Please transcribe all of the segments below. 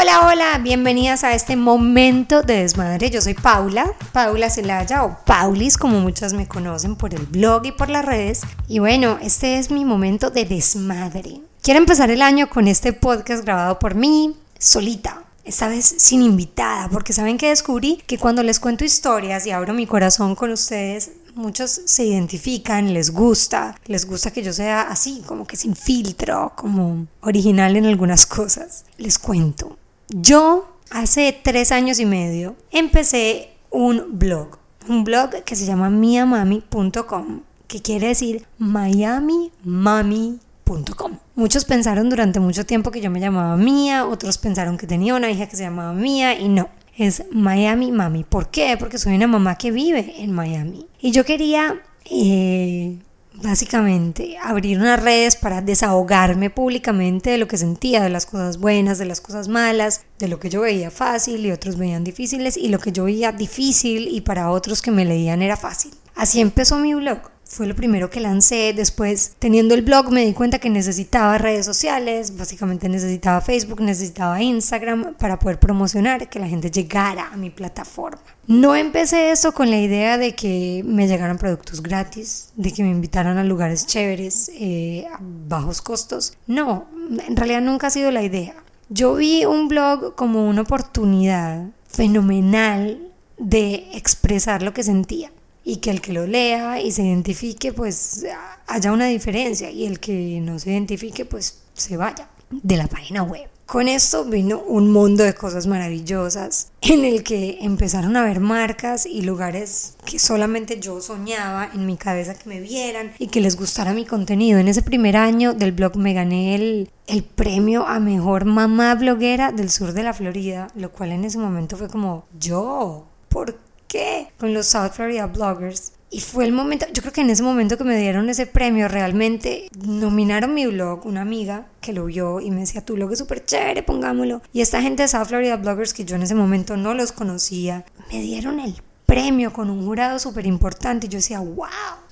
Hola, hola, bienvenidas a este momento de desmadre. Yo soy Paula, Paula Celaya o Paulis, como muchas me conocen por el blog y por las redes. Y bueno, este es mi momento de desmadre. Quiero empezar el año con este podcast grabado por mí, solita. Esta vez sin invitada, porque saben que descubrí que cuando les cuento historias y abro mi corazón con ustedes, muchos se identifican, les gusta, les gusta que yo sea así, como que sin filtro, como original en algunas cosas. Les cuento. Yo hace tres años y medio empecé un blog, un blog que se llama miamami.com, que quiere decir miamimami.com. Muchos pensaron durante mucho tiempo que yo me llamaba Mía, otros pensaron que tenía una hija que se llamaba Mía y no es Miami Mami. ¿Por qué? Porque soy una mamá que vive en Miami. Y yo quería, eh, básicamente, abrir unas redes para desahogarme públicamente de lo que sentía, de las cosas buenas, de las cosas malas, de lo que yo veía fácil y otros veían difíciles, y lo que yo veía difícil y para otros que me leían era fácil. Así empezó mi blog fue lo primero que lancé. Después, teniendo el blog, me di cuenta que necesitaba redes sociales, básicamente necesitaba Facebook, necesitaba Instagram para poder promocionar, que la gente llegara a mi plataforma. No empecé esto con la idea de que me llegaran productos gratis, de que me invitaran a lugares chéveres, eh, a bajos costos. No, en realidad nunca ha sido la idea. Yo vi un blog como una oportunidad fenomenal de expresar lo que sentía y que el que lo lea y se identifique pues haya una diferencia y el que no se identifique pues se vaya de la página web. Con esto vino un mundo de cosas maravillosas en el que empezaron a haber marcas y lugares que solamente yo soñaba en mi cabeza que me vieran y que les gustara mi contenido. En ese primer año del blog me gané el, el premio a mejor mamá bloguera del sur de la Florida, lo cual en ese momento fue como yo, ¿por qué? Con los South Florida Bloggers. Y fue el momento, yo creo que en ese momento que me dieron ese premio, realmente nominaron mi blog, una amiga que lo vio y me decía, tu blog es súper chévere, pongámoslo. Y esta gente de South Florida Bloggers, que yo en ese momento no los conocía, me dieron el premio con un jurado súper importante. Y yo decía, wow.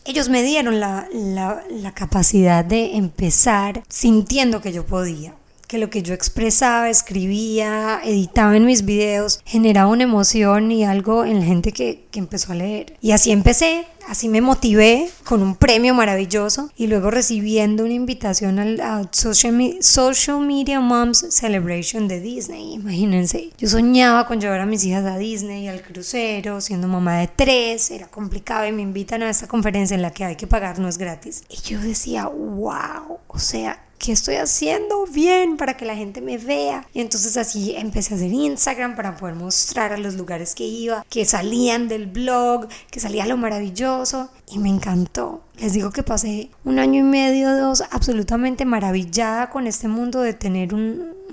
Ellos me dieron la, la, la capacidad de empezar sintiendo que yo podía que lo que yo expresaba, escribía, editaba en mis videos generaba una emoción y algo en la gente que, que, empezó a leer. Y así empecé, así me motivé con un premio maravilloso y luego recibiendo una invitación al Social, Social Media Moms Celebration de Disney. Imagínense, yo soñaba con llevar a mis hijas a Disney, al crucero, siendo mamá de tres, era complicado y me invitan a esta conferencia en la que hay que pagar, no es gratis. Y yo decía, wow, o sea, ¿qué estoy haciendo bien para que la gente me vea? Y entonces así empecé a hacer Instagram para poder mostrar a los lugares que iba, que salían del blog, que salía lo maravilloso y me encantó. Les digo que pasé un año y medio, dos, absolutamente maravillada con este mundo de tener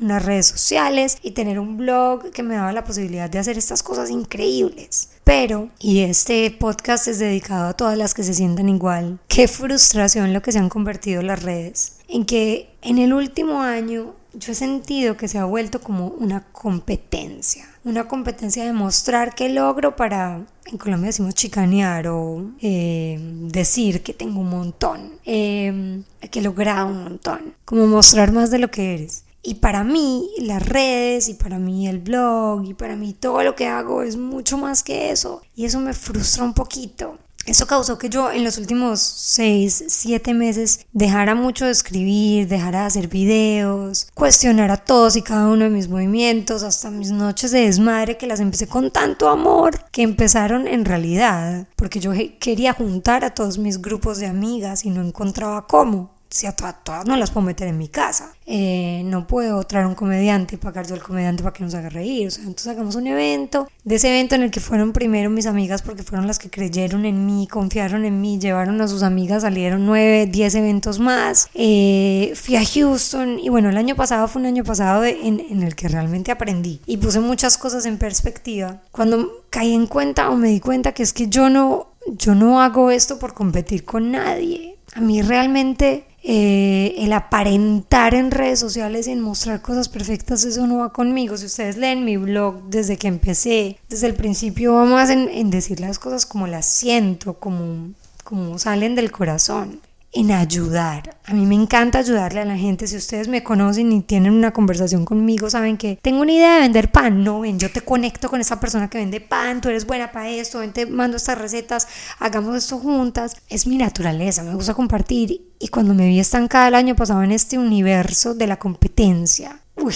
unas redes sociales y tener un blog que me daba la posibilidad de hacer estas cosas increíbles. Pero, y este podcast es dedicado a todas las que se sientan igual, qué frustración lo que se han convertido las redes. En que en el último año yo he sentido que se ha vuelto como una competencia. Una competencia de mostrar qué logro para, en Colombia decimos chicanear o eh, decir que tengo un montón, eh, que he logrado un montón. Como mostrar más de lo que eres. Y para mí las redes y para mí el blog y para mí todo lo que hago es mucho más que eso. Y eso me frustra un poquito. Eso causó que yo en los últimos 6, 7 meses dejara mucho de escribir, dejara de hacer videos, cuestionara todos y cada uno de mis movimientos, hasta mis noches de desmadre que las empecé con tanto amor que empezaron en realidad, porque yo quería juntar a todos mis grupos de amigas y no encontraba cómo si a todas, no las puedo meter en mi casa. Eh, no puedo traer un comediante y pagar yo al comediante para que nos haga reír. O sea, entonces hagamos un evento. De ese evento en el que fueron primero mis amigas porque fueron las que creyeron en mí, confiaron en mí, llevaron a sus amigas, salieron nueve, diez eventos más. Eh, fui a Houston y bueno, el año pasado fue un año pasado en, en el que realmente aprendí y puse muchas cosas en perspectiva. Cuando caí en cuenta o me di cuenta que es que yo no, yo no hago esto por competir con nadie. A mí realmente eh, el aparentar en redes sociales en mostrar cosas perfectas, eso no va conmigo. Si ustedes leen mi blog desde que empecé, desde el principio va más en, decir las cosas como las siento, como, como salen del corazón. En ayudar. A mí me encanta ayudarle a la gente. Si ustedes me conocen y tienen una conversación conmigo, saben que tengo una idea de vender pan. No, ven, yo te conecto con esa persona que vende pan, tú eres buena para esto, ven, te mando estas recetas, hagamos esto juntas. Es mi naturaleza, me gusta compartir. Y cuando me vi estancada el año pasado en este universo de la competencia, uy,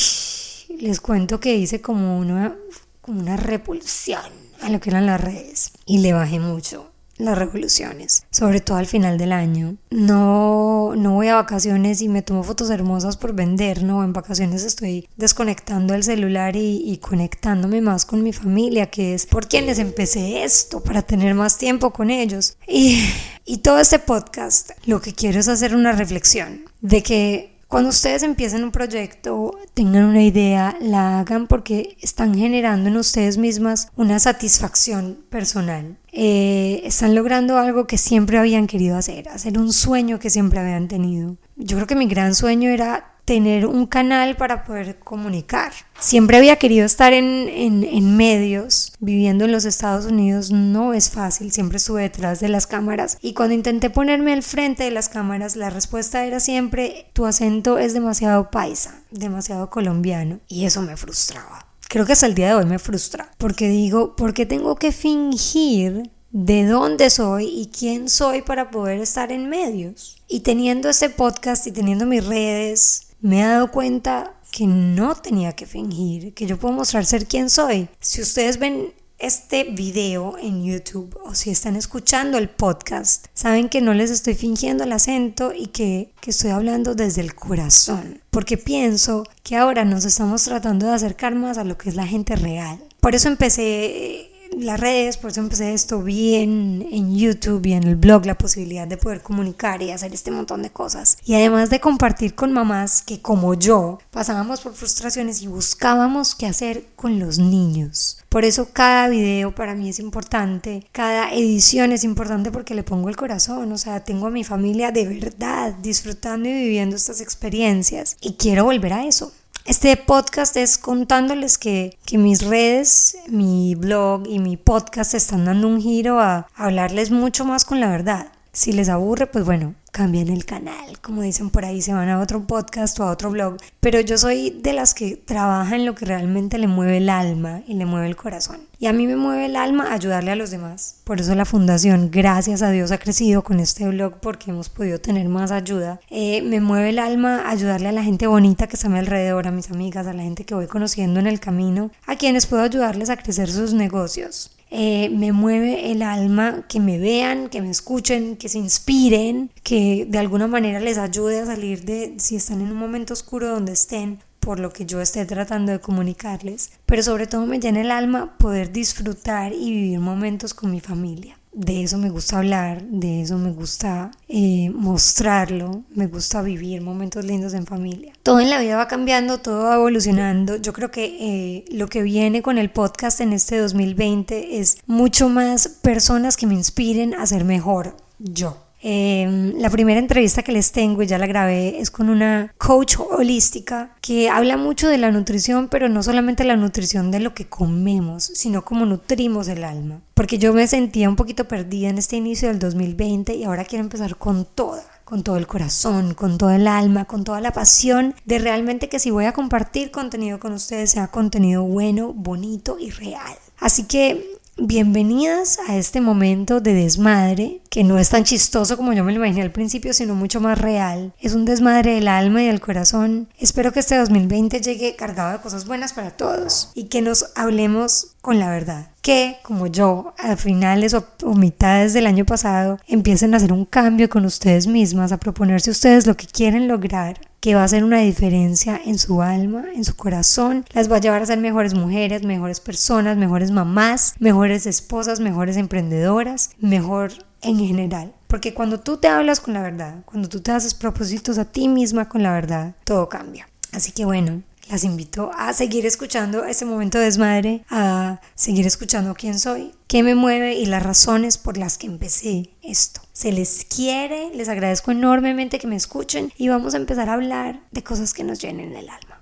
les cuento que hice como una, como una repulsión a lo que eran las redes y le bajé mucho las revoluciones, sobre todo al final del año. No, no voy a vacaciones y me tomo fotos hermosas por vender, no, en vacaciones estoy desconectando el celular y, conectándome más con mi familia, que es por quienes empecé esto, para tener más tiempo con ellos. Y, y todo este podcast, lo que quiero es hacer una reflexión de que cuando ustedes empiecen un proyecto, tengan una idea, la hagan porque están generando en ustedes mismas una satisfacción personal. Eh, están logrando algo que siempre habían querido hacer, hacer un sueño que siempre habían tenido. Yo creo que mi gran sueño era tener un canal para poder comunicar. Siempre había querido estar en, en, medios, viviendo en los Estados Unidos no es fácil, siempre estuve detrás de las cámaras y cuando intenté ponerme al frente de las cámaras la respuesta era siempre tu acento es demasiado paisa, demasiado colombiano y eso me frustraba. Creo que hasta el día de hoy me frustra porque digo, ¿por qué tengo que fingir de dónde soy y quién soy para poder estar en medios? Y teniendo este podcast y teniendo mis redes, me he dado cuenta que no tenía que fingir, que yo puedo mostrar ser quien soy. Si ustedes ven este video en YouTube o si están escuchando el podcast, saben que no les estoy fingiendo el acento y que, que, estoy hablando desde el corazón, porque pienso que ahora nos estamos tratando de acercar más a lo que es la gente real. Por eso empecé las redes, por eso empecé esto, vi en, en, YouTube y en el blog la posibilidad de poder comunicar y hacer este montón de cosas. Y además de compartir con mamás que como yo pasábamos por frustraciones y buscábamos qué hacer con los niños. Por eso cada video para mí es importante, cada edición es importante porque le pongo el corazón, o sea, tengo a mi familia de verdad disfrutando y viviendo estas experiencias y quiero volver a eso. Este podcast es contándoles que, que, mis redes, mi blog y mi podcast están dando un giro a hablarles mucho más con la verdad. Si les aburre, pues bueno, cambien el canal, como dicen por ahí, se van a otro podcast o a otro blog. Pero yo soy de las que trabaja en lo que realmente le mueve el alma y le mueve el corazón. Y a mí me mueve el alma ayudarle a los demás. Por eso la fundación, gracias a Dios, ha crecido con este blog porque hemos podido tener más ayuda. Eh, me mueve el alma ayudarle a la gente bonita que está a mi alrededor, a mis amigas, a la gente que voy conociendo en el camino, a quienes puedo ayudarles a crecer sus negocios. Eh, me mueve el alma que me vean, que me escuchen, que se inspiren, que de alguna manera les ayude a salir de si están en un momento oscuro donde estén por lo que yo esté tratando de comunicarles, pero sobre todo me llena el alma poder disfrutar y vivir momentos con mi familia de eso me gusta hablar, de eso me gusta eh, mostrarlo, me gusta vivir momentos lindos en familia. Todo en la vida va cambiando, todo va evolucionando. Yo creo que eh, lo que viene con el podcast en este 2020 es mucho más personas que me inspiren a ser mejor yo. Em, la primera entrevista que les tengo, y ya la grabé, es con una coach holística que habla mucho de la nutrición, pero no solamente la nutrición de lo que comemos, sino cómo nutrimos el alma. Porque yo me sentía un poquito perdida en este inicio del 2020 y ahora quiero empezar con toda con todo el corazón, con todo el alma, con toda la pasión de realmente que si voy a compartir contenido con ustedes sea contenido bueno, bonito y real. Así que Bienvenidas a este momento de desmadre, que no es tan chistoso como yo me lo imaginé al principio, sino mucho más real. Es un desmadre del alma y del corazón. Espero que este 2020 llegue cargado de cosas buenas para todos y que nos hablemos con la verdad. Que, como yo, a finales o, o mitades del año pasado, empiecen a hacer un cambio con ustedes mismas, a proponerse ustedes lo que quieren lograr que va a hacer una diferencia en su alma, en su corazón, las va a llevar a ser mejores mujeres, mejores personas, mejores mamás, mejores esposas, mejores emprendedoras, mejor en general. Porque cuando tú te hablas con la verdad, cuando tú te haces propósitos a ti misma con la verdad, todo cambia. Así que bueno, las invito a seguir escuchando este momento de desmadre, a seguir escuchando quién soy, qué me mueve y las razones por las que empecé esto. Se les quiere, les agradezco enormemente que me escuchen y vamos a empezar a hablar de cosas que nos llenen el alma.